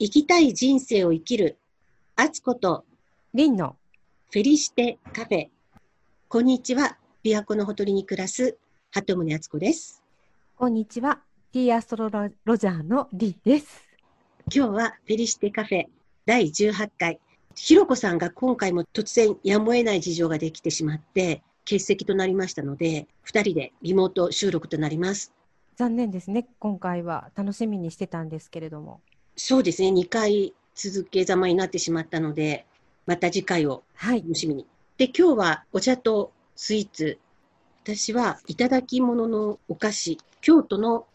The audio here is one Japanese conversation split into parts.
生きたい人生を生きる、あつこと、リンのフェリシテカフェ。こんにちは。琵琶湖のほとりに暮らす、鳩宗敦子です。こんにちは。ティーアストロロジャーのリンです。今日はフェリシテカフェ第18回。ひろこさんが今回も突然やむを得ない事情ができてしまって、欠席となりましたので、二人でリモート収録となります。残念ですね。今回は楽しみにしてたんですけれども。そうですね。2回続けざまになってしまったので、また次回をはい。楽しみに。で、今日はお茶とスイーツ。私はいただき物のお菓子。京都の青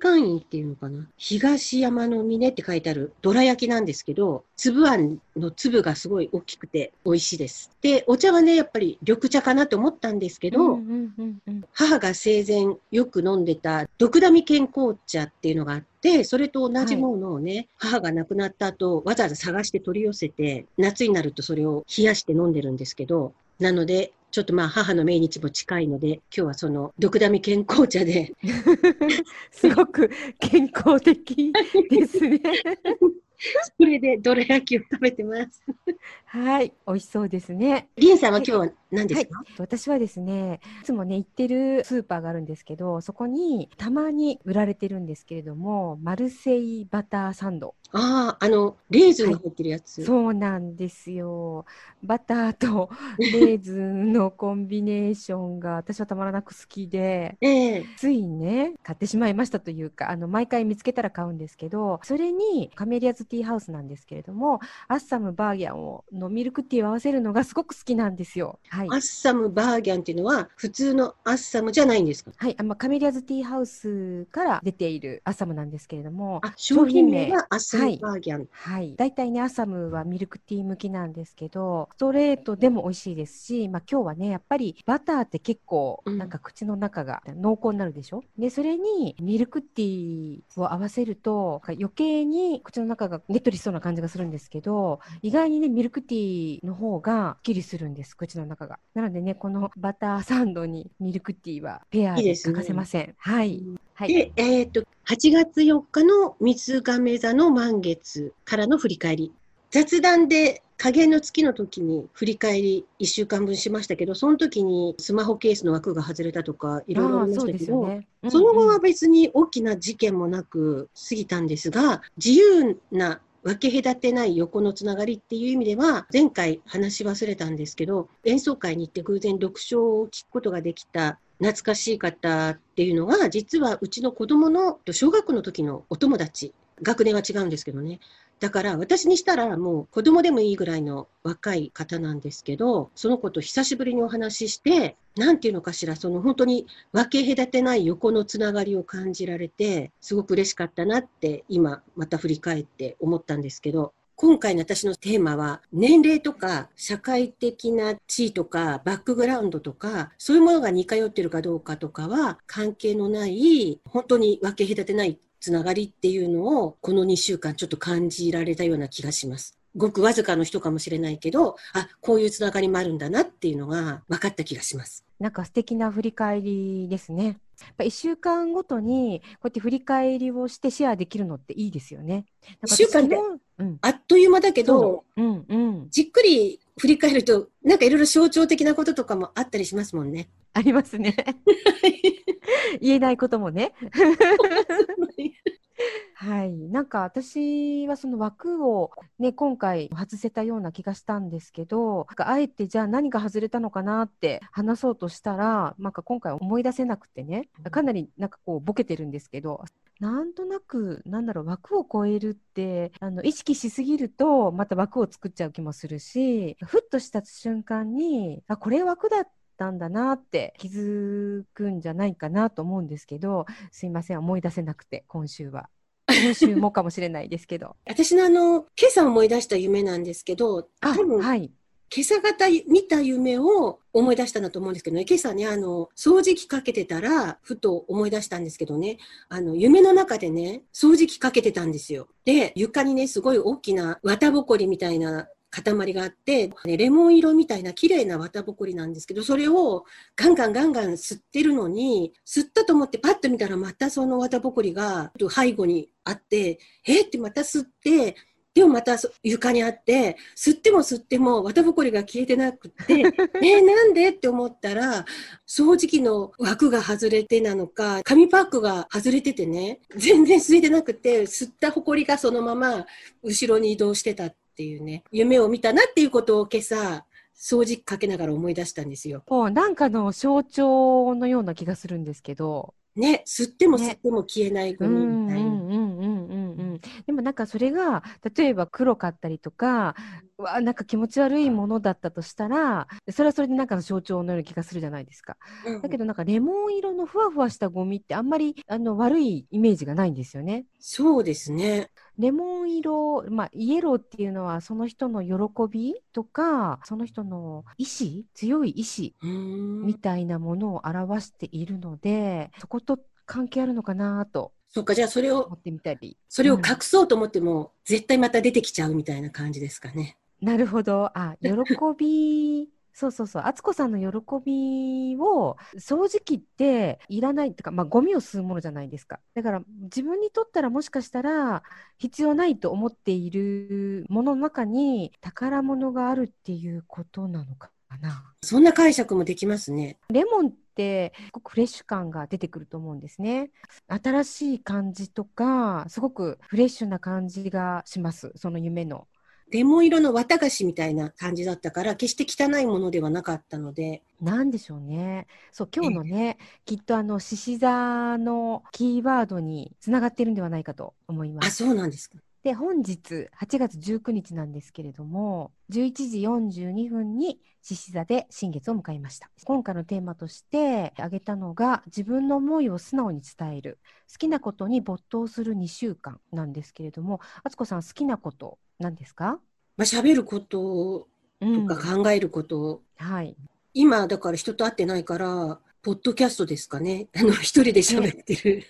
函院っていうのかな？東山の峰って書いてあるどら焼きなんですけど、粒あんの粒がすごい大きくて美味しいです。で、お茶はね、やっぱり緑茶かなと思ったんですけど、うんうんうんうん。母が生前よく飲んでた毒ダミ健康茶っていうのがあって、それと同じものをね、母が亡くなった後、わざわざ探して取り寄せて、夏になるとそれを冷やして飲んでるんですけど、なので、ちょっとまあ母の命日も近いので、今日はその毒ダミ健康茶で、すごく健康的ですね。それでどら焼きを食べてます。はい。美味しそうですね。リンさんは今日は何ですか、私はですね、いつもね、行ってるスーパーがあるんですけど、そこにたまに売られてるんですけれども、マルセイバターサンド。ああ、あの、レーズンが入ってるやつ。そうなんですよ。バターと レーズンのコンビネーションが私はたまらなく好きで、ええついね、買ってしまいましたというか、あの、毎回見つけたら買うんですけど、それにカメリアズティーハウスなんですけれども、アッサムバーギャンをのミルクティーを合わせるのがすごく好きなんですよ。はいア。ッサムバーギャンっていうのは、普通のアッサムじゃないんですか？はい、あまあ、カメリアズティーハウスから出ているアッサムなんですけれども、あ、商品名はアッサムバーギャン。はい。大体ね、アサムはミルクティー向きなんですけど、ストレートでも美味しいですし、まあ今日はね、やっぱりバターって結構、うんなんか口の中が濃厚になるでしょ？で、それにミルクティーを合わせると、余計に口の中がねっとりしそうな感じがするんですけど、意外にね、ミルクティーの方がすっきりするんです、口の中が。なのでね、このバターサンドにミルクティーはペアいいで欠かせません。はい。はい。で、えっ、と、8月4日の水亀座の満月からの振り返り。雑談で加減の月の時に振り返り1週間分しましたけど、その時にスマホケースの枠が外れたとか、いろいろありましたけど、ですよね。うんその後うんは別に大きな事件もなく過ぎたんですが、自由な分け隔てない横のつながりっていう意味では、前回話し忘れたんですけど、演奏会に行って偶然読書を聞くことができた懐かしい方っていうのが、実はうちの子供の小学校の時のお友達、学年は違うんですけどね。だから私にしたらもう子供でもいいぐらいの若い方なんですけど、その子と久しぶりにお話しして、なんていうのかしら、その本当に分け隔てない横のつながりを感じられて、すごく嬉しかったなって今また振り返って思ったんですけど、今回の私のテーマは年齢とか社会的な地位とかバックグラウンドとかそういうものが似通ってるかどうかとかは関係のない本当に分け隔てないつながりっていうのをこの2週間ちょっと感じられたような気がします。ごくわずかの人かもしれないけど、あ、こういうつながりもあるんだなっていうのが分かった気がします。なんか素敵な振り返りですね。やっぱ1週間ごとにこうやって振り返りをしてシェアできるのっていいですよね。なんか一週間で私昨日うん、あっという間だけど、うん、うん。じっくり振り返ると、なんかいろいろ象徴的なこととかもあったりしますもんね。ありますね。言えないこともね。はい。なんか私はその枠をね、今回外せたような気がしたんですけど、なんかあえてじゃあ何が外れたのかなって話そうとしたら、なんか今回思い出せなくてね、かなりなんかこうボケてるんですけど、なんとなく、なんだろう、枠を超えるって、あの、意識しすぎると、また枠を作っちゃう気もするし、ふっとした瞬間に、あ、これ枠だったんだなって気づくんじゃないかなと思うんですけど、すいません、思い出せなくて、今週は。今週もかもしれないですけど。私のあの、今朝思い出した夢なんですけど、あ、多分、はい。今朝方見た夢を思い出したんだと思うんですけどね、今朝ね、あの、掃除機かけてたら、ふと思い出したんですけどね、あの、夢の中でね、掃除機かけてたんですよ。で、床にね、すごい大きな綿ぼこりみたいな塊があって、レモン色みたいな綺麗な綿ぼこりなんですけど、それをガンガンガンガン吸ってるのに、吸ったと思ってパッと見たらまたその綿ぼこりが背後にあって、えってまた吸って、でもまた床にあって、吸っても吸っても綿ぼこりが消えてなくて、えなんで？って思ったら、掃除機の枠が外れてなのか、紙パックが外れててね、全然吸いてなくて、吸ったほこりがそのまま後ろに移動してたっていうね、夢を見たなっていうことを今朝、掃除機かけながら思い出したんですよ。なんかの象徴のような気がするんですけど。ね、吸っても吸っても消えないゴミみたいな。うんうんうんでもなんかそれが例えば黒かったりとかわなんか気持ち悪いものだったとしたらそれはそれでなんかの象徴のような気がするじゃないですか。うん、だけどなんかレモン色のふわふわしたゴミってあんまりあの悪いイメージがないんですよね。そうですね。レモン色、まあ、イエローっていうのはその人の喜びとかその人の意志強い意志みたいなものを表しているのでそこと関係あるのかなとそっか、じゃあそれを、持ってみたり。それを隠そうと思っても、うん、絶対また出てきちゃうみたいな感じですかね。なるほど。あ、喜び、そうそうそう。敦子さんの喜びを、掃除機っていらないっていうか、まあ、ゴミを吸うものじゃないですか。だから、自分にとったらもしかしたら、必要ないと思っているものの中に、宝物があるっていうことなのかな。そんな解釈もできますね。レモンってすごくフレッシュ感が出てくると思うんですね。新しい感じとかすごくフレッシュな感じがしますその夢の。レモン色の綿菓子みたいな感じだったから決して汚いものではなかったのでなんでしょうねそう今日のねきっとあの獅子座のキーワードにつながっているんではないかと思いますあそうなんですかで本日8月19日なんですけれども11時42分に獅子座で新月を迎えました。今回のテーマとして挙げたのが自分の思いを素直に伝える好きなことに没頭する2週間なんですけれども敦子さん好きなこと何ですか？まあ喋ることとか考えること、うん、はい。今だから人と会ってないからポッドキャストですかね。あの、一人で喋ってる。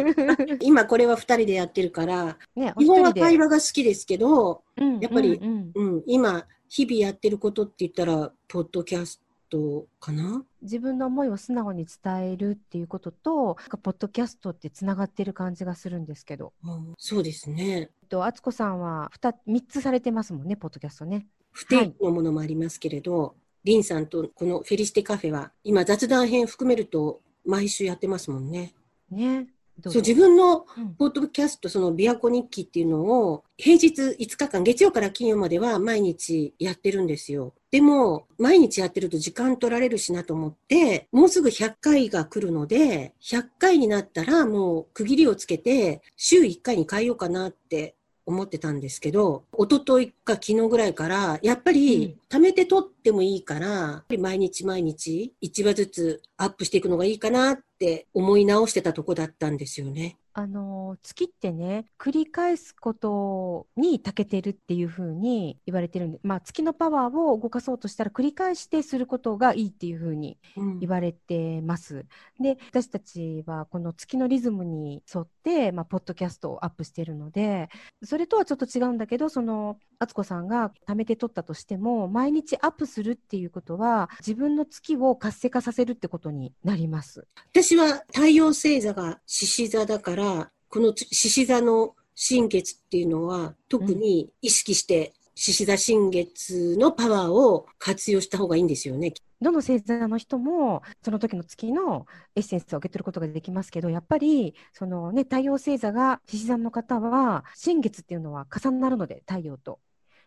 今これは二人でやってるから、ね、基本は会話が好きですけど、やっぱり、うん、うん、今、日々やってることって言ったら、ポッドキャストかな？自分の思いを素直に伝えるっていうことと、ポッドキャストってつながってる感じがするんですけど。うん、そうですね。と、敦子さんは2、3つされてますもんね、ポッドキャストね。不定期のものもありますけれど、はいリンさんとこのフェリシテカフェは、今雑談編含めると毎週やってますもんね。ね。そう自分のポッドキャスト、その琵琶湖日記っていうのを平日5日間、月曜から金曜までは毎日やってるんですよ。でも、毎日やってると時間取られるしなと思って、もうすぐ100回が来るので、100回になったらもう区切りをつけて、週1回に変えようかなって思ってたんですけど、一昨日か昨日ぐらいから、やっぱり貯めて撮ってもいいから、毎日毎日1話ずつアップしていくのがいいかなって思い直してたとこだったんですよね。あの月ってね繰り返すことに長けてるっていうふうに言われてるんで、まあ、月のパワーを動かそうとしたら繰り返してすることがいいっていうふうに言われてます。うん、で私たちはこの月のリズムに沿って、まあ、ポッドキャストをアップしてるのでそれとはちょっと違うんだけどその敦子さんが貯めて撮ったとしても毎日アップするっていうことは自分の月を活性化させるってことになります。私は太陽星座が獅子座だから、この獅子座の新月っていうのは特に意識して獅子座新月のパワーを活用した方がいいんですよね。どの星座の人もその時の月のエッセンスを受け取ることができますけどやっぱりその、ね、太陽星座が獅子座の方は新月っていうのは重なるので太陽と。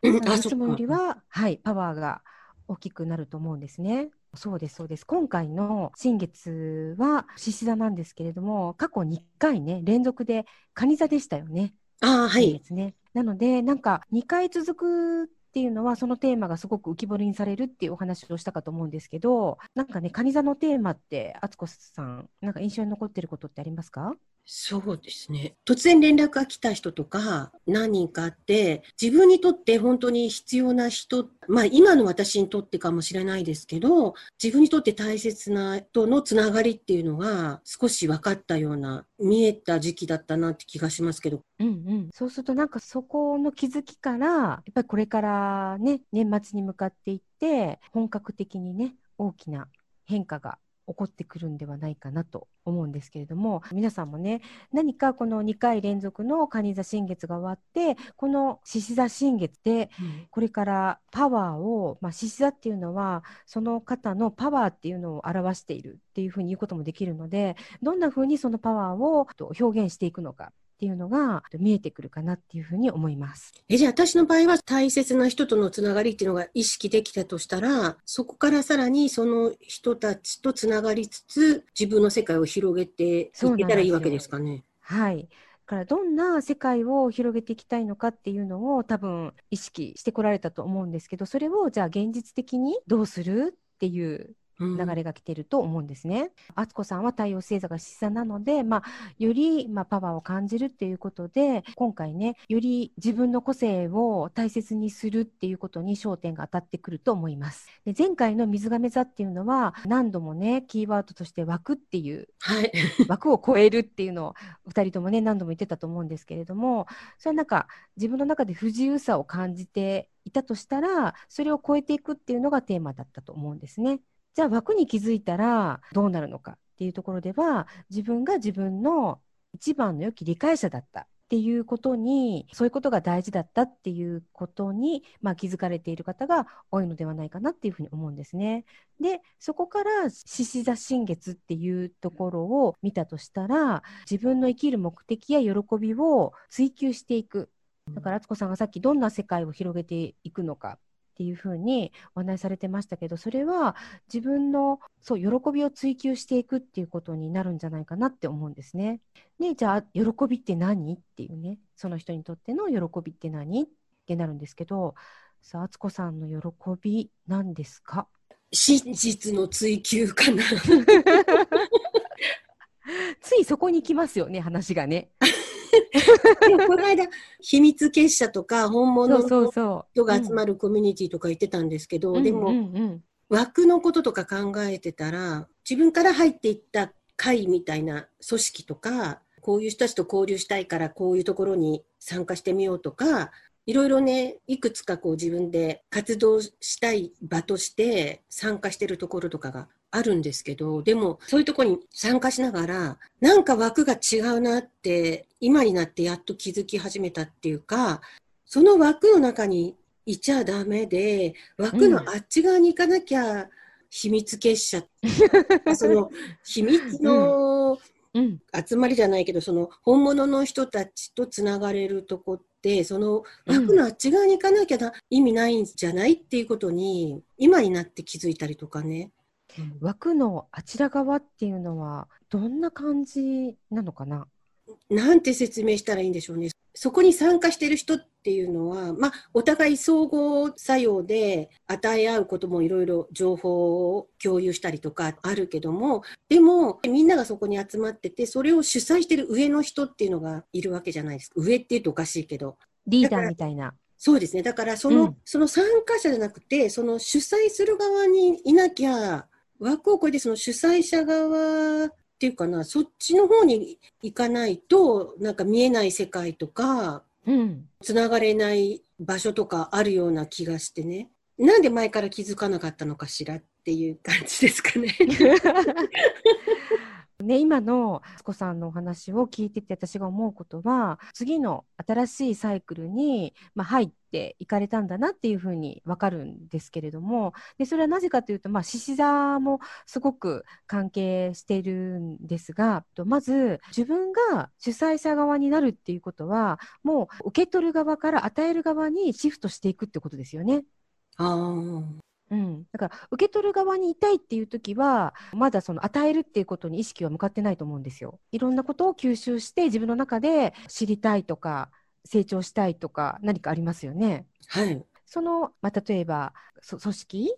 いつもよりは、はい、パワーが大きくなると思うんですね。そうです、そうです。今回の新月は獅子座なんですけれども、過去2回ね、連続で蟹座でしたよね。ああ、はい。ね。なので、なんか2回続くっていうのは、そのテーマがすごく浮き彫りにされるっていうお話をしたかと思うんですけど、なんかね、蟹座のテーマって、敦子さん、なんか印象に残ってることってありますか？そうですね。突然連絡が来た人とか何人かあって、自分にとって本当に必要な人、まあ今の私にとってかもしれないですけど、自分にとって大切な人のつながりっていうのが少し分かったような、見えた時期だったなって気がしますけど。うんうん。そうするとなんかそこの気づきから、やっぱりこれからね、年末に向かっていって、本格的にね、大きな変化が起こってくるんではないかなと思うんですけれども皆さんもね何かこの2回連続の蟹座新月が終わってこの獅子座新月でこれからパワーを、まあ、獅子座っていうのはその方のパワーっていうのを表しているっていうふうに言うこともできるのでどんなふうにそのパワーを表現していくのかっていうのが見えてくるかなっていうふうに思います。えじゃあ私の場合は大切な人とのつながりっていうのが意識できたとしたらそこからさらにその人たちとつながりつつ自分の世界を広げていけたらいいわけですかね。はいからどんな世界を広げていきたいのかっていうのを多分意識してこられたと思うんですけどそれをじゃあ現実的にどうするっていう流れが来てると思うんですね。敦、子、さんは太陽星座が示唆なので、まあ、より、まあ、パワーを感じるっていうことで、今回ね、より自分の個性を大切にするっていうことに焦点が当たってくると思います。で前回の水亀座っていうのは、何度もね、キーワードとして枠っていう、はい、枠を超えるっていうのを2人ともね、何度も言ってたと思うんですけれども、それはなんか自分の中で不自由さを感じていたとしたら、それを超えていくっていうのがテーマだったと思うんですね。じゃあ枠に気づいたらどうなるのかっていうところでは自分が自分の一番の良き理解者だったっていうことにそういうことが大事だったっていうことに、まあ、気づかれている方が多いのではないかなっていうふうに思うんですね。でそこから獅子座新月っていうところを見たとしたら自分の生きる目的や喜びを追求していくだから敦子さんがさっきどんな世界を広げていくのかっていうふうにお話しされてましたけどそれは自分のそう喜びを追求していくっていうことになるんじゃないかなって思うんですね。でじゃあ喜びって何っていうねその人にとっての喜びって何ってなるんですけどさあ敦子さんの喜び何ですか？真実の追求かな ついそこに来ますよね話がね。この間、秘密結社とか、本物の人が集まるコミュニティとか言ってたんですけど、でも、枠のこととか考えてたら、自分から入っていった会みたいな組織とか、こういう人たちと交流したいからこういうところに参加してみようとか、いろいろね、いくつかこう自分で活動したい場として参加してるところとかがあるんですけど、でもそういうとこに参加しながら、なんか枠が違うなって今になってやっと気づき始めたっていうか、その枠の中にいちゃダメで、枠のあっち側に行かなきゃ秘密結社、うん、その秘密の集まりじゃないけど、その本物の人たちとつながれるとこって、その枠のあっち側に行かなきゃ意味ないんじゃないっていうことに、今になって気づいたりとかね。枠のあちら側っていうのはどんな感じなのかな？なんて説明したらいいんでしょうね。そこに参加している人っていうのは、まあ、お互い相互作用で与え合うこともいろいろ情報を共有したりとかあるけども、でもみんながそこに集まってて、それを主催してる上の人っていうのがいるわけじゃないですか。上って言うとおかしいけど。リーダーみたいな。そうですね。だからその、うん、その参加者じゃなくて、その主催する側にいなきゃ、枠を超えてその主催者側っていうかな、そっちの方に行かないと、なんか見えない世界とか、うん、つながれない場所とかあるような気がしてね。なんで前から気づかなかったのかしらっていう感じですかね。ね、今のあ子さんのお話を聞いてて私が思うことは次の新しいサイクルに、まあ、入っていかれたんだなっていうふうに分かるんですけれどもでそれはなぜかというと獅子座もすごく関係しているんですがまず自分が主催者側になるっていうことはもう受け取る側から与える側にシフトしていくってことですよね。あうん、だから受け取る側にいたいっていう時はまだその与えるっていうことに意識は向かってないと思うんですよ。いろんなことを吸収して自分の中で知りたいとか成長したいとか何かありますよね。はい。その、まあ、例えば組織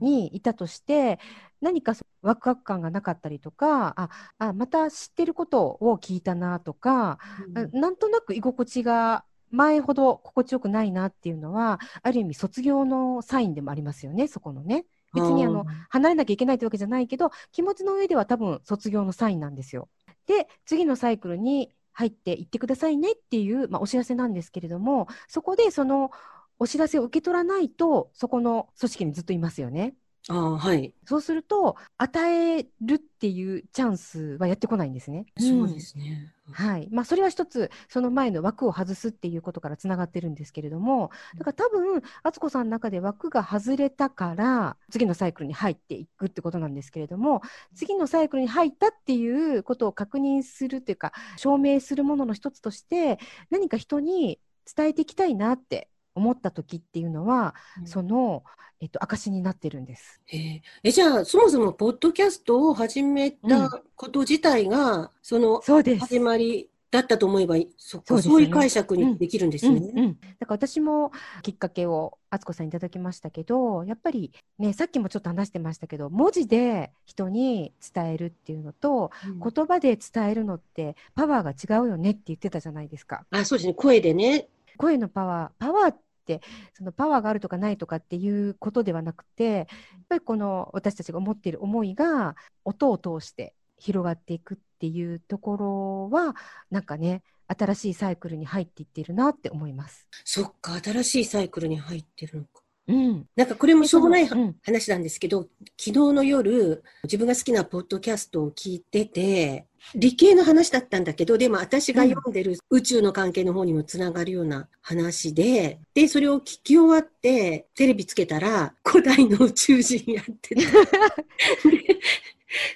にいたとして、うん、何かワクワク感がなかったりとかああまた知ってることを聞いたなとか、うん、なんとなく居心地が前ほど心地よくないなっていうのはある意味卒業のサインでもありますよねそこのね。別にあの離れなきゃいけないというわけじゃないけど気持ちの上では多分卒業のサインなんですよ。で次のサイクルに入っていってくださいねっていう、まあ、お知らせなんですけれどもそこでそのお知らせを受け取らないとそこの組織にずっといますよね。あはい、そうすると与えるっていうチャンスはやってこないんですね。そうですね、うん、はい。まあ、それは一つその前の枠を外すっていうことからつながってるんですけれどもだから多分敦子さんの中で枠が外れたから次のサイクルに入っていくってことなんですけれども次のサイクルに入ったっていうことを確認するというか証明するものの一つとして何か人に伝えていきたいなって思った時っていうのは、うん、その、えっと、証になってるんです。ええじゃあそもそもポッドキャストを始めたこと自体が、うん、その始まりだったと思えばそそう、ね,、そういう解釈にできるんですね。うんうん。うん、だから私もきっかけを敦子さんいただきましたけどやっぱりねさっきもちょっと話してましたけど文字で人に伝えるっていうのと、うん、言葉で伝えるのってパワーが違うよねって言ってたじゃないですか。あそうですね。声でね。声のパワーパワーってそのパワーがあるとかないとかっていうことではなくてやっぱりこの私たちが思っている思いが音を通して広がっていくっていうところはなんかね新しいサイクルに入っていってるなって思います。そっか新しいサイクルに入ってるのか。うん、なんかこれもしょうもない話なんですけど、うん、昨日の夜、自分が好きなポッドキャストを聞いてて、理系の話だったんだけど、でも私が読んでる宇宙の関係の方にもつながるような話で、で、それを聞き終わって、テレビつけたら、古代の宇宙人やってて。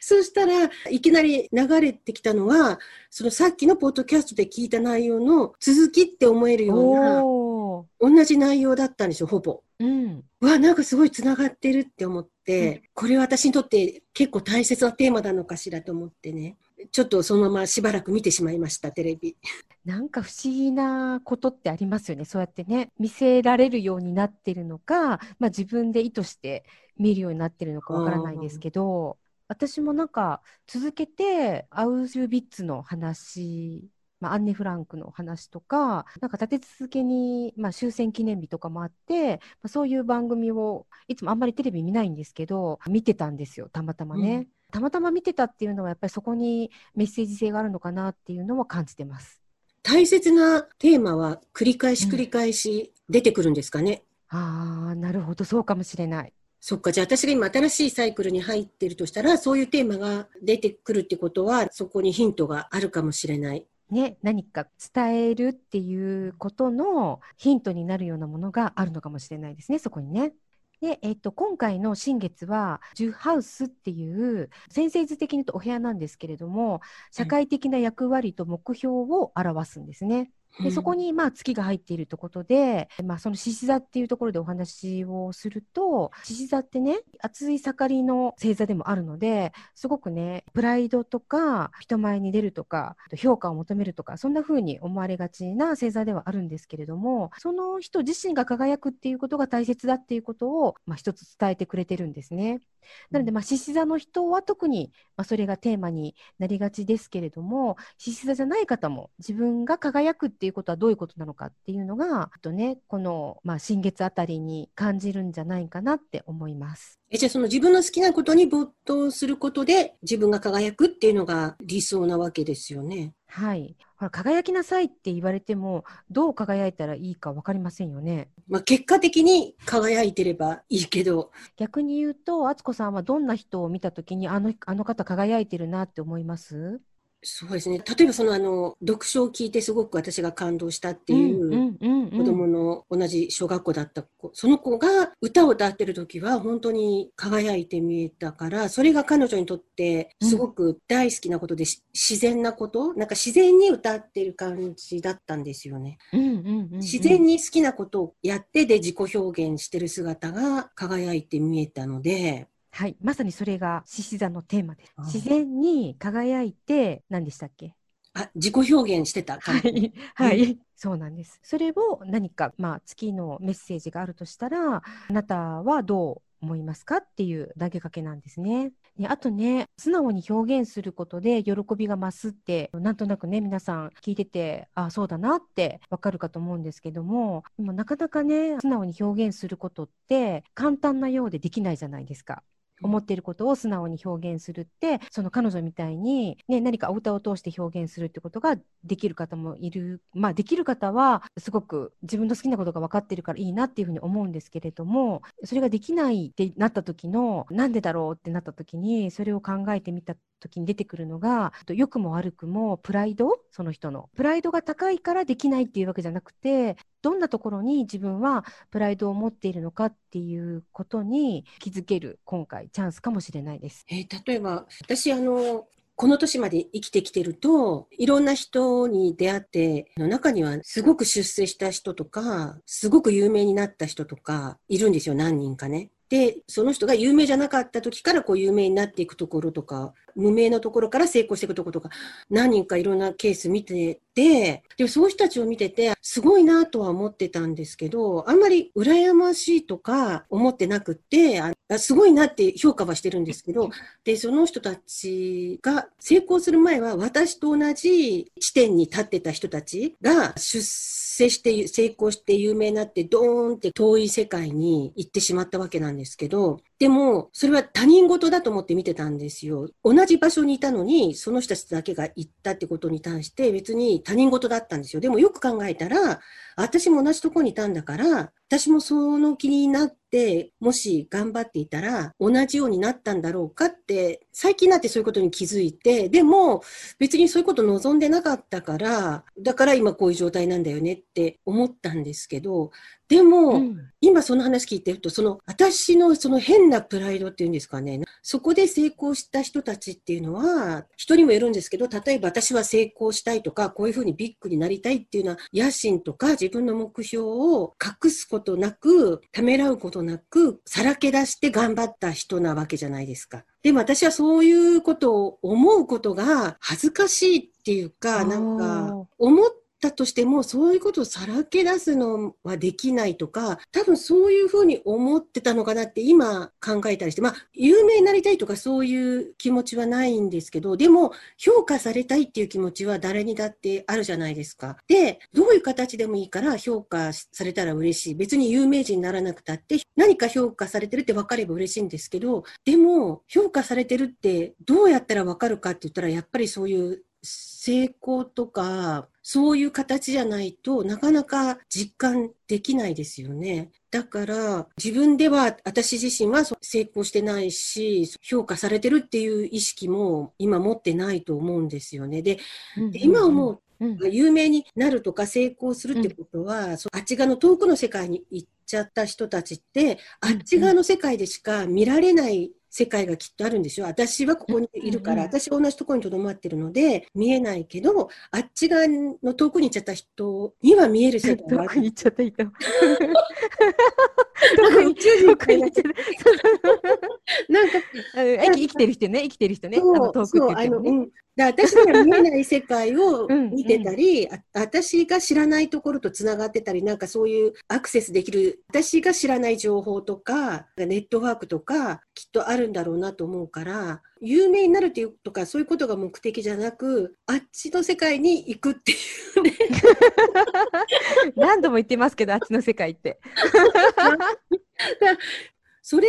そしたらいきなり流れてきたのは、そのさっきのポッドキャストで聞いた内容の続きって思えるような、同じ内容だったんですよ、ほぼ。うん、わ、なんかすごい繋がってるって思って、うん、これは私にとって結構大切なテーマなのかしらと思ってね。ちょっとそのまましばらく見てしまいました、テレビ。なんか不思議なことってありますよね。そうやってね、見せられるようになってるのか、まあ、自分で意図して見るようになってるのかわからないですけど、私もなんか続けてアウシュビッツの話まあ、アンネ・フランクの話とか、なんか立て続けに、まあ、終戦記念日とかもあって、まあ、そういう番組を、いつもあんまりテレビ見ないんですけど、見てたんですよ、たまたまね。うん、たまたま見てたっていうのは、やっぱりそこにメッセージ性があるのかなっていうのは感じてます。大切なテーマは繰り返し繰り返し出てくるんですかね。うん、ああ、なるほど、そうかもしれない。そっか、じゃあ私が今新しいサイクルに入ってるとしたら、そういうテーマが出てくるってことは、そこにヒントがあるかもしれない。ね、何か伝えるっていうことのヒントになるようなものがあるのかもしれないですね、そこにね。で、えっと、今回の新月は、ジュハウスっていう、先生図的に言うとお部屋なんですけれども、社会的な役割と目標を表すんですね。でそこにまあ月が入っているということで、まあ、その獅子座っていうところでお話をすると獅子座ってね熱い盛りの星座でもあるのですごくねプライドとか人前に出るとか評価を求めるとかそんな風に思われがちな星座ではあるんですけれどもその人自身が輝くっていうことが大切だっていうことを、まあ、一つ伝えてくれてるんですね。なので、まあ、獅子座の人は特に、まあ、それがテーマになりがちですけれども、獅子座じゃない方も自分が輝くっていうことはどういうことなのかっていうのが、とね、この、まあ、新月あたりに感じるんじゃないかなって思います。えじゃあその自分の好きなことに没頭することで自分が輝くっていうのが理想なわけですよね。はい。ほら、輝きなさいって言われても、どう輝いたらいいか分かりませんよね。まあ、結果的に輝いてればいいけど。逆に言うと、敦子さんはどんな人を見たときに、あの、あの方輝いてるなって思います？そうですね。例えばそのあの、読書を聞いてすごく私が感動したっていう子供の同じ小学校だった子、その子が歌を歌ってる時は本当に輝いて見えたから、それが彼女にとってすごく大好きなことで、自然なこと、なんか自然に歌ってる感じだったんですよね。自然に好きなことをやってで自己表現してる姿が輝いて見えたので、はい、まさにそれが獅子座のテーマです。自然に輝いて、何でしたっけ？あ、自己表現してたはい、はい、そうなんです。それを何か、まあ、月のメッセージがあるとしたら、あなたはどう思いますかっていう投げかけなんですね。であとね、素直に表現することで喜びが増すって、なんとなくね、皆さん聞いてて、ああ、そうだなってわかるかと思うんですけども、でもなかなかね、素直に表現することって簡単なようでできないじゃないですか。思っていることを素直に表現するってその彼女みたいに、ね、何かお歌を通して表現するってことができる方もいる。まあできる方はすごく自分の好きなことが分かってるからいいなっていうふうに思うんですけれどもそれができないってなった時のなんでだろうってなった時にそれを考えてみた時に出てくるのが良くも悪くもプライド？その人のプライドが高いからできないっていうわけじゃなくてどんなところに自分はプライドを持っているのかっていうことに気づける今回チャンスかもしれないです。えー、例えば私あのこの年まで生きてきてると、いろんな人に出会って、中にはすごく出世した人とか、すごく有名になった人とか、いるんですよ、何人かね。で、その人が有名じゃなかった時からこう有名になっていくところとか、無名のところから成功していくところとか、何人かいろんなケース見てて、でも、そういう人たちを見てて、すごいなとは思ってたんですけど、あんまり羨ましいとか思ってなくて、あすごいなって評価はしてるんですけど、で、その人たちが成功する前は私と同じ地点に立ってた人たちが出世して成功して有名になってドーンって遠い世界に行ってしまったわけなんですけど、でも、それは他人事だと思って見てたんですよ。同じ場所にいたのに、その人たちだけが行ったってことに対して別に他人事だったんですよ。でもよく考えたら、私も同じとこにいたんだから、私もその気になっ、もし頑張っていたら、同じようになったんだろうかって、最近になってそういうことに気づいて、でも別にそういうこと望んでなかったから、だから今こういう状態なんだよねって思ったんですけど、でも、うん、今その話聞いてると、その私のその変なプライドっていうんですかね、そこで成功した人たちっていうのは、人にもよるんですけど、例えば私は成功したいとか、こういうふうにビッグになりたいっていうのは、野心とか自分の目標を隠すことなく、ためらうことなく、さらけ出して頑張った人なわけじゃないですか。でも私はそういうことを思うことが恥ずかしいっていうか、なんか、思っったとしても、そういうことをさらけ出すのはできないとか、多分そういうふうに思ってたのかなって今考えたりして、まあ、有名になりたいとかそういう気持ちはないんですけど、でも、評価されたいっていう気持ちは誰にだってあるじゃないですか。で、どういう形でもいいから評価されたら嬉しい。別に有名人にならなくたって、何か評価されてるって分かれば嬉しいんですけど、でも、評価されてるってどうやったら分かるかって言ったら、やっぱりそういう成功とか、そういう形じゃないとなかなか実感できないですよね。だから自分では私自身は成功してないし評価されてるっていう意識も今持ってないと思うんですよね。で、今思ううん、有名になるとか成功するってことは、うん、あっち側の遠くの世界に行っちゃった人たちってあっち側の世界でしか見られない世界がきっとあるんですよ。私はここにいるから、私は同じところにとどまってるので、見えないけど、あっち側の遠くに行っちゃった人には見える世界がある。遠くに行っちゃった人。なんか宇宙人みたいな。なんか生きてる人ね、生きてる人ね。遠くって言ってもね。で私には見えない世界を見てたりうん、私が知らないところとつながってたり、なんかそういうアクセスできる、私が知らない情報とか、ネットワークとか、きっとあるんだろうなと思うから、有名になるっていうとか、そういうことが目的じゃなく、あっちの世界に行くっていうね。何度も言ってますけど、あっちの世界って。それ、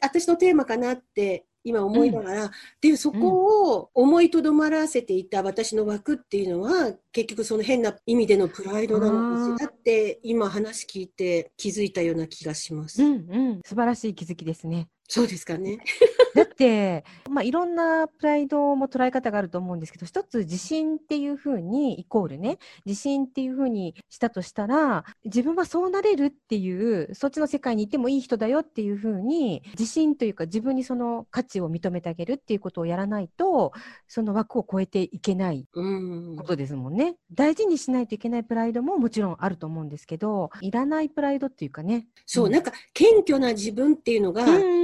私のテーマかなって今思いながら、うん、でそこを思いとどまらせていた私の枠っていうのは結局その変な意味でのプライドなのかしらって今話聞いて気づいたような気がします。うんうん、素晴らしい気づきですね。そうですかね。だって、まあ、いろんなプライドも捉え方があると思うんですけど、一つ自信っていうふうに、イコールね、自信っていうふうにしたとしたら、自分はそうなれるっていう、そっちの世界にいてもいい人だよっていうふうに、自信というか自分にその価値を認めてあげるっていうことをやらないと、その枠を超えていけないことですもんね。大事にしないといけないプライドももちろんあると思うんですけど、いらないプライドっていうかね。そう、うん、なんか謙虚な自分っていうのが、うん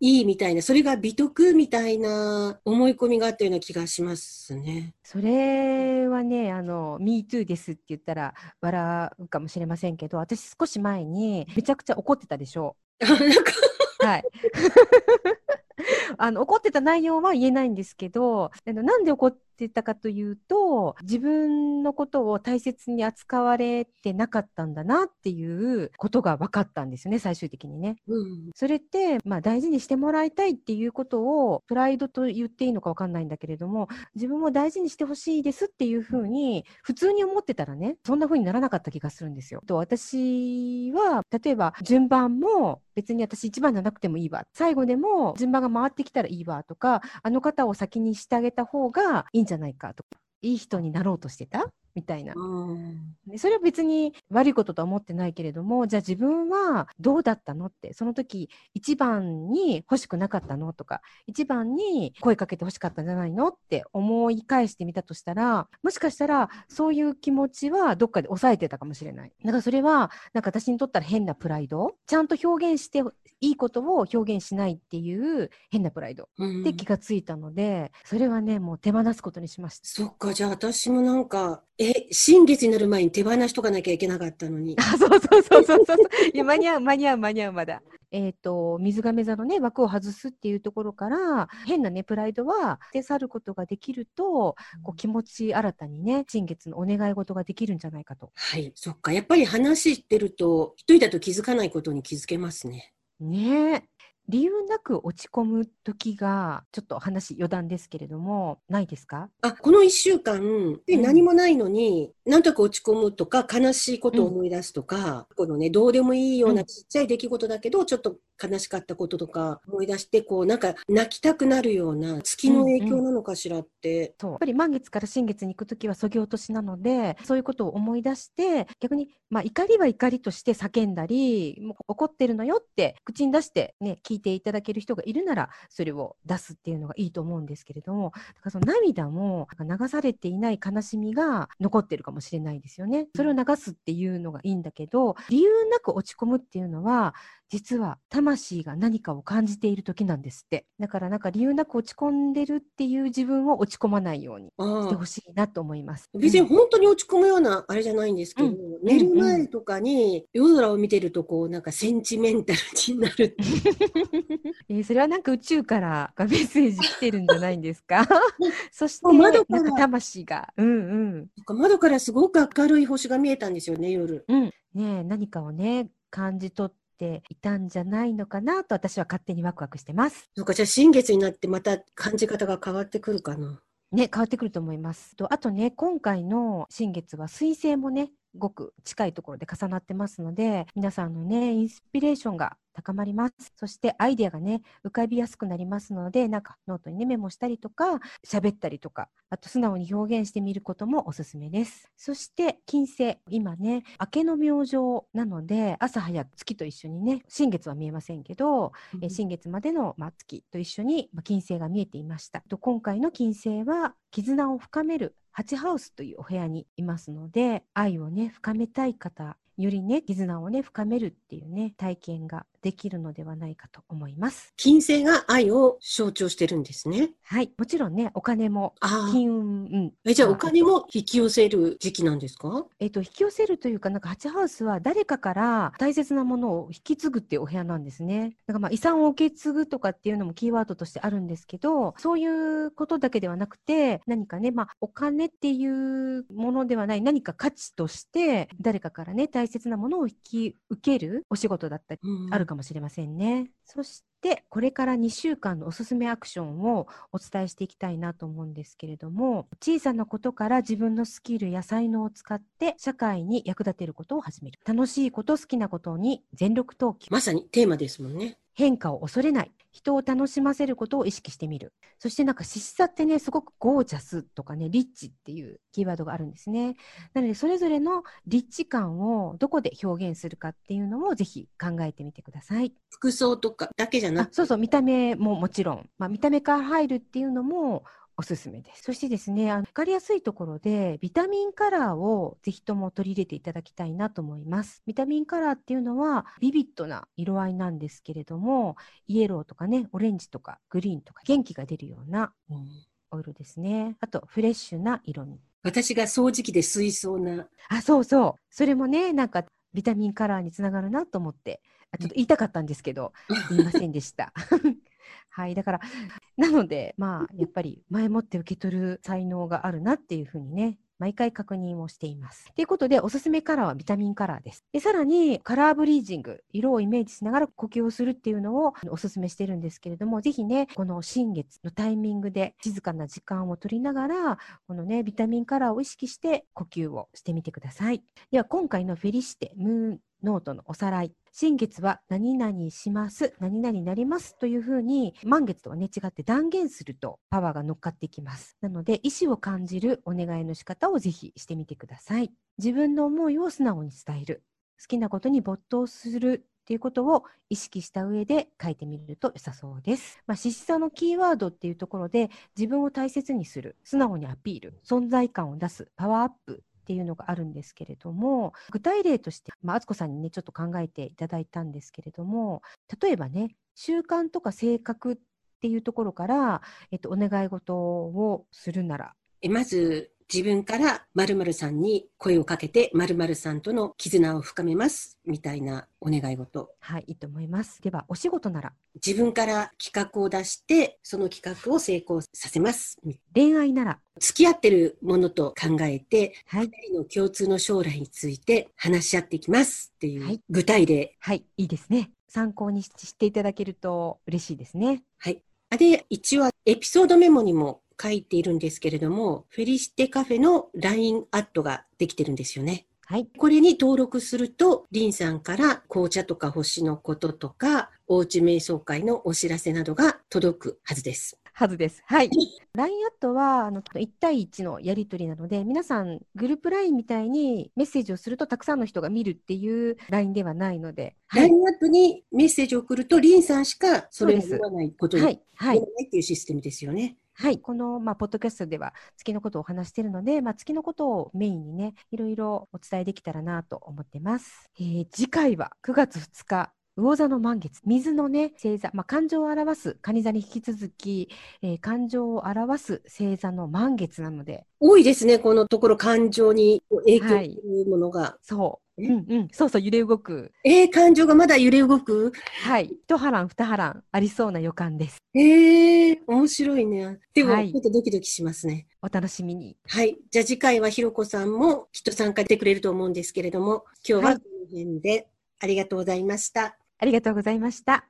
いいみたいな、それが美徳みたいな思い込みがあったような気がしますね。それはね、あの、MeToo ですって言ったら笑うかもしれませんけど、私少し前にめちゃくちゃ怒ってたでしょ。なんかはい。あの怒ってた内容は言えないんですけど、あのなんで怒ってたかというと、自分のことを大切に扱われてなかったんだなっていうことが分かったんですよね、最終的にね。うん。それって、まあ、大事にしてもらいたいっていうことをプライドと言っていいのか分かんないんだけれども自分も大事にしてほしいですっていうふうに普通に思ってたらねそんなふうにならなかった気がするんですよ。と私は例えば順番も別に私一番じゃなくてもいいわ最後でも順番が回ってきたらいいわとかあの方を先にしてあげた方がいいんじゃないかとかいい人になろうとしてたみたいな。ねそれは別に悪いこととは思ってないけれどもじゃあ自分はどうだったのってその時一番に欲しくなかったのとか一番に声かけて欲しかったんじゃないのって思い返してみたとしたらもしかしたらそういう気持ちはどっかで抑えてたかもしれないだからそれはなんか私にとったら変なプライド？ちゃんと表現していいことを表現しないっていう変なプライドうんで気がついたのでそれはねもう手放すことにしました。そっか、じゃあ私もなんか、え、新月になる前に手放しとかなきゃいけなかったのに。あ、そうそうそうそうそう。いや、間に合う、間に合う、間に合う、まだ。えっ、と、水亀座のね、枠を外すっていうところから、変なね、プライドは捨て去ることができると、こう気持ち新たにね、新月のお願い事ができるんじゃないかと。はい、そっか。やっぱり話してると、一人だと気づかないことに気づけますね。ねえ。理由なく落ち込む時が、ちょっと話余談ですけれども、ないですか？あ、この一週間、でうん。何もないのに、なんとか落ち込むとか、悲しいことを思い出すとか、このね、どうでもいいよううなんちっちゃい出来事だけど、ちょっと悲しかったこととか思い出して、こう、なんか泣きたくなるような月の影響なのかしらって。そうやっぱり満月から新月に行くときはそぎ落としなのでそういうことを思い出して逆に、まあ、怒りは怒りとして叫んだりもう怒ってるのよって口に出して、ね、聞いていただける人がいるならそれを出すっていうのがいいと思うんですけれどもだからその涙も流されていない悲しみが残ってるかもしれないですよね。それを流すっていうのがいいんだけど理由なく落ち込むっていうのは実は魂が何かを感じている時なんですって。だからなんか理由なく落ち込んでるっていう自分を落ち込まないようにしてほしいなと思います。別に本当に落ち込むようなあれじゃないんですけど、うん。寝る前とかに夜空を見てるとこうなんかセンチメンタルになる。えーそれはなんか宇宙からがメッセージ来てるんじゃないんですか？そして窓から。なんか魂が。うんうん。なんか窓からすごく明るい星が見えたんですよね、夜。うん。ねえ何かをね感じ取っていたんじゃないのかなと私は勝手にワクワクしてます。そうか、じゃあ新月になってまた感じ方が変わってくるかな。ね、変わってくると思います。とあとね、今回の新月は水星もね、ごく近いところで重なってますので、皆さんのね、インスピレーションが高まります。そしてアイデアがね、浮かびやすくなりますので、なんかノートにね、メモしたりとか、喋ったりとか、あと素直に表現してみることもおすすめです。そして金星、今ね、明けの明星なので、朝早く月と一緒にね、新月は見えませんけど、えー新月までの、まあ、月と一緒に、まあ、金星が見えていました。と今回の金星は絆を深める8ハウスというお部屋にいますので愛をね深めたい方よりね絆をね深めるっていうね体験ができるのではないかと思います。金星が愛を象徴してるんですね。はい、もちろんねお金も。金運、うんえ、じゃあまお金も引き寄せる時期なんですか？えっと、引き寄せるというか、なんか8ハウスは誰かから大切なものを引き継ぐっていうお部屋なんですね。なんかまあ遺産を受け継ぐとかっていうのもキーワードとしてあるんですけど、そういうことだけではなくて、何かね、まあお金っていうものではない何か価値として、誰かからね、大切なものを引き受けるお仕事だったりうんあるかもしれませんね。そして、これから2週間のおすすめアクションをお伝えしていきたいなと思うんですけれども、小さなことから自分のスキルや才能を使って社会に役立てることを始める。楽しいこと、好きなことに全力投球。まさにテーマですもんね。変化を恐れない。人を楽しませることを意識してみる。そしてなんか獅子座ってね、すごくゴージャスとかね、リッチっていうキーワードがあるんですね。なので、それぞれのリッチ感をどこで表現するかっていうのをぜひ考えてみてください。服装とかだけじゃなく、あそうそう、見た目ももちろん。まあ、見た目から入るっていうのもおすすめです。そしてですね、あの分かりやすいところで、ビタミンカラーをぜひとも取り入れていただきたいなと思います。ビタミンカラーっていうのは、ビビッドな色合いなんですけれども、イエローとかね、オレンジとかグリーンとか元気が出るようなうんお色ですね。あと、フレッシュな色味。私が掃除機で吸いそうな。あ、そうそう。それもね、なんか、ビタミンカラーにつながるなと思ってあちょっと言いたかったんですけど 言いませんでした。はい、だからなのでまあやっぱり前もって受け取る才能があるなっていうふうにね毎回確認をしています。ということで、おすすめカラーはビタミンカラーです。でさらに、カラーブリージング、色をイメージしながら呼吸をするっていうのをおすすめしてるんですけれども、ぜひね、この新月のタイミングで静かな時間を取りながら、このね、ビタミンカラーを意識して呼吸をしてみてください。では、今回のフェリシテ、ムーンノートのおさらい。新月は何々します、何々になりますというふうに、満月とはね、違って断言するとパワーが乗っかってきます。なので、意思を感じるお願いの仕方をぜひしてみてください。自分の思いを素直に伝える。好きなことに没頭するっていうことを意識した上で書いてみると良さそうです。まあ、獅子座のキーワードっていうところで自分を大切にする、素直にアピール、存在感を出す、パワーアップっていうのがあるんですけれども具体例として、まあ、つこさんにねちょっと考えていただいたんですけれども例えばね習慣とか性格っていうところから、えっと、お願い事をするなら。まず自分から〇〇さんに声をかけて〇〇さんとの絆を深めますみたいなお願い事。はい、いいと思います。では、お仕事なら自分から企画を出して、その企画を成功させます。恋愛なら付き合ってるものと考えて、はい、人の共通の将来について話し合っていきますっていう具体例。はい、はい、いいですね。参考にしていただけると嬉しいですね。はい。で、一応エピソードメモにも書いているんですけれども、フェリシテカフェの LINE アットができてるんですよね。はい。これに登録すると、リンさんから紅茶とか星のこととか、おうち瞑想会のお知らせなどが届くはずです。はずです。はい。LINE アットはあの1対1のやり取りなので、皆さん、グループ LINE みたいにメッセージをするとたくさんの人が見るっていう LINE ではないので。はい、LINE アットにメッセージを送ると、リンさんしかそれを言わないことにならないっていうシステムですよね。はい、この、まあ、ポッドキャストでは月のことをお話しているので、まあ、月のことをメインにね、いろいろお伝えできたらなと思ってます。えー、次回は9月2日、魚座の満月、水のね、星座、まあ、感情を表す、蟹座に引き続き、えー、感情を表す星座の満月なので。多いですね、このところ感情に影響するものが。はい、そう。うんうん、そうそう、揺れ動く。えー、感情がまだ揺れ動く？はい。一波乱、二波乱、ありそうな予感です。えー、面白いね。でも、はい、ちょっとドキドキしますね。お楽しみに。はい。じゃあ次回はひろこさんもきっと参加してくれると思うんですけれども、今日はこの辺でありがとうございました。ありがとうございました。